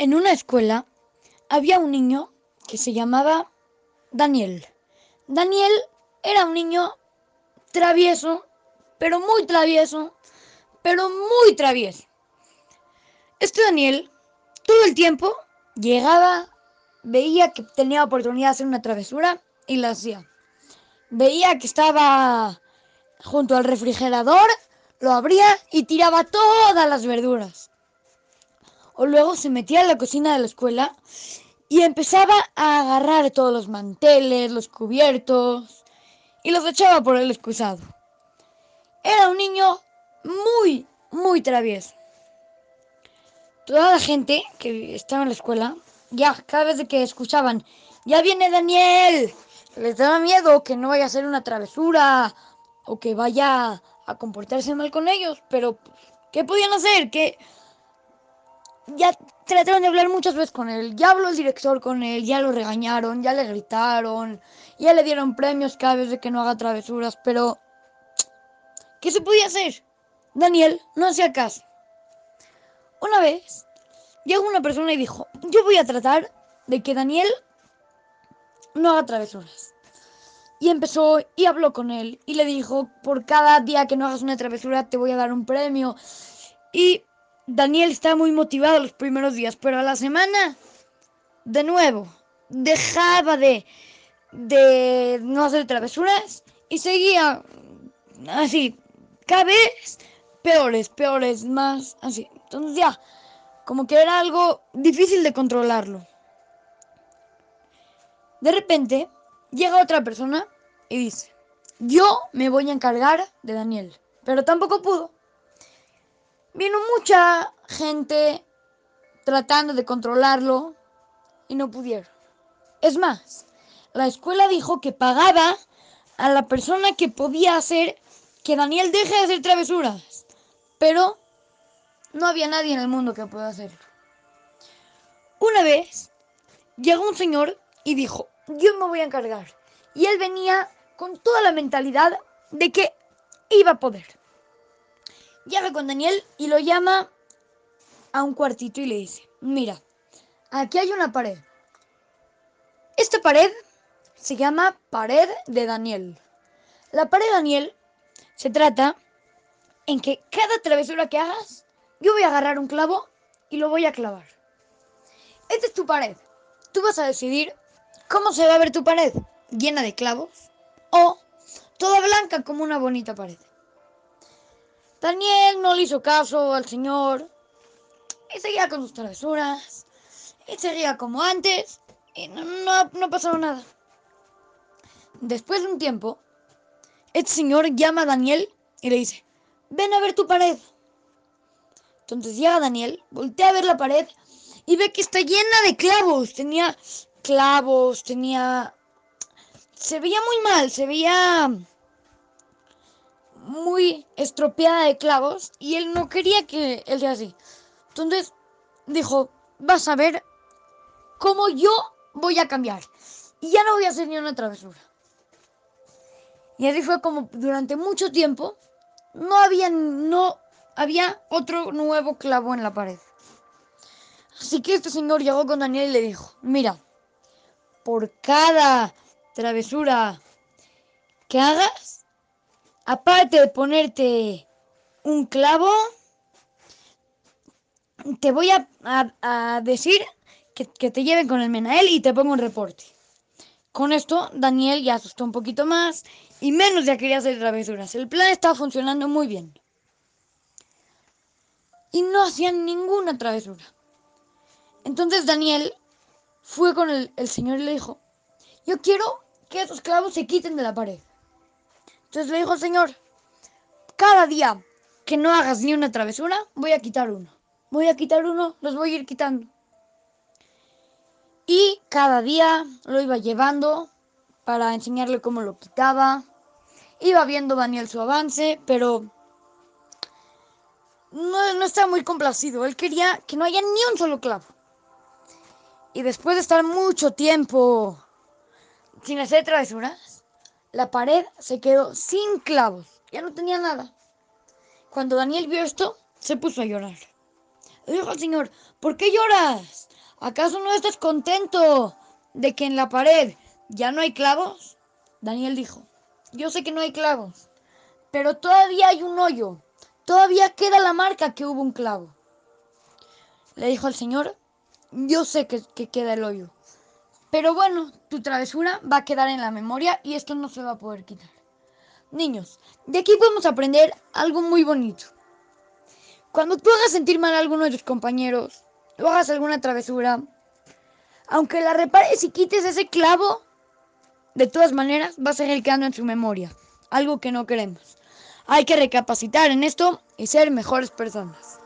En una escuela había un niño que se llamaba Daniel. Daniel era un niño travieso, pero muy travieso, pero muy travieso. Este Daniel todo el tiempo llegaba, veía que tenía oportunidad de hacer una travesura y la hacía. Veía que estaba junto al refrigerador, lo abría y tiraba todas las verduras. O luego se metía en la cocina de la escuela y empezaba a agarrar todos los manteles, los cubiertos y los echaba por el excusado. Era un niño muy, muy travieso. Toda la gente que estaba en la escuela, ya cada vez que escuchaban, ya viene Daniel, les daba miedo que no vaya a hacer una travesura o que vaya a comportarse mal con ellos, pero ¿qué podían hacer? Que ya trataron de hablar muchas veces con él, ya habló el director con él, ya lo regañaron, ya le gritaron, ya le dieron premios cada de que no haga travesuras, pero ¿qué se podía hacer? Daniel no hacía caso. Una vez llegó una persona y dijo, yo voy a tratar de que Daniel no haga travesuras. Y empezó y habló con él y le dijo, por cada día que no hagas una travesura te voy a dar un premio. Y Daniel estaba muy motivado los primeros días, pero a la semana, de nuevo, dejaba de, de no hacer travesuras y seguía así, cada vez peores, peores, más así. Entonces ya, como que era algo difícil de controlarlo. De repente, llega otra persona y dice, yo me voy a encargar de Daniel, pero tampoco pudo. Vino mucha gente tratando de controlarlo y no pudieron. Es más, la escuela dijo que pagaba a la persona que podía hacer que Daniel deje de hacer travesuras, pero no había nadie en el mundo que pueda hacerlo. Una vez llegó un señor y dijo, yo me voy a encargar. Y él venía con toda la mentalidad de que iba a poder. Llega con Daniel y lo llama a un cuartito y le dice, mira, aquí hay una pared. Esta pared se llama pared de Daniel. La pared de Daniel se trata en que cada travesura que hagas, yo voy a agarrar un clavo y lo voy a clavar. Esta es tu pared. Tú vas a decidir cómo se va a ver tu pared. ¿Llena de clavos? ¿O toda blanca como una bonita pared? Daniel no le hizo caso al señor y seguía con sus travesuras y seguía como antes y no, no, no pasaba nada. Después de un tiempo, este señor llama a Daniel y le dice, ven a ver tu pared. Entonces llega Daniel, voltea a ver la pared y ve que está llena de clavos. Tenía clavos, tenía... Se veía muy mal, se veía estropeada de clavos y él no quería que él sea así. Entonces dijo, vas a ver cómo yo voy a cambiar. Y ya no voy a hacer ni una travesura. Y así fue como durante mucho tiempo no había, no había otro nuevo clavo en la pared. Así que este señor llegó con Daniel y le dijo, mira, por cada travesura que hagas, aparte de ponerte un clavo, te voy a, decir que, que, te lleven con el Menael y te pongo un reporte. Con esto, Daniel ya asustó un poquito más y menos ya quería hacer travesuras. El plan estaba funcionando muy bien. Y no hacían ninguna travesura. Entonces Daniel fue con el, el, señor y le dijo, yo quiero que esos clavos se quiten de la pared. Entonces le dijo señor, cada día que no hagas ni una travesura, voy a quitar uno. Voy a quitar uno, los voy a ir quitando. Y cada día lo iba llevando para enseñarle cómo lo quitaba. Iba viendo Daniel su avance, pero no, no estaba muy complacido. Él quería que no haya ni un solo clavo. Y después de estar mucho tiempo sin hacer travesuras, la pared se quedó sin clavos. Ya no tenía nada. Cuando Daniel vio esto, se puso a llorar. Le dijo al Señor, ¿por qué lloras? ¿Acaso no estás contento de que en la pared ya no hay clavos? Daniel dijo, yo sé que no hay clavos, pero todavía hay un hoyo, todavía queda la marca que hubo un clavo. Le dijo al Señor, yo sé que, que queda el hoyo, pero bueno, tu travesura va a quedar en la memoria y esto no se va a poder quitar. Niños, de aquí podemos aprender algo muy bonito. Cuando tú hagas sentir mal a alguno de tus compañeros, o hagas alguna travesura, aunque la repares y quites ese clavo, de todas maneras va a seguir quedando en su memoria, algo que no queremos. Hay que recapacitar en esto y ser mejores personas.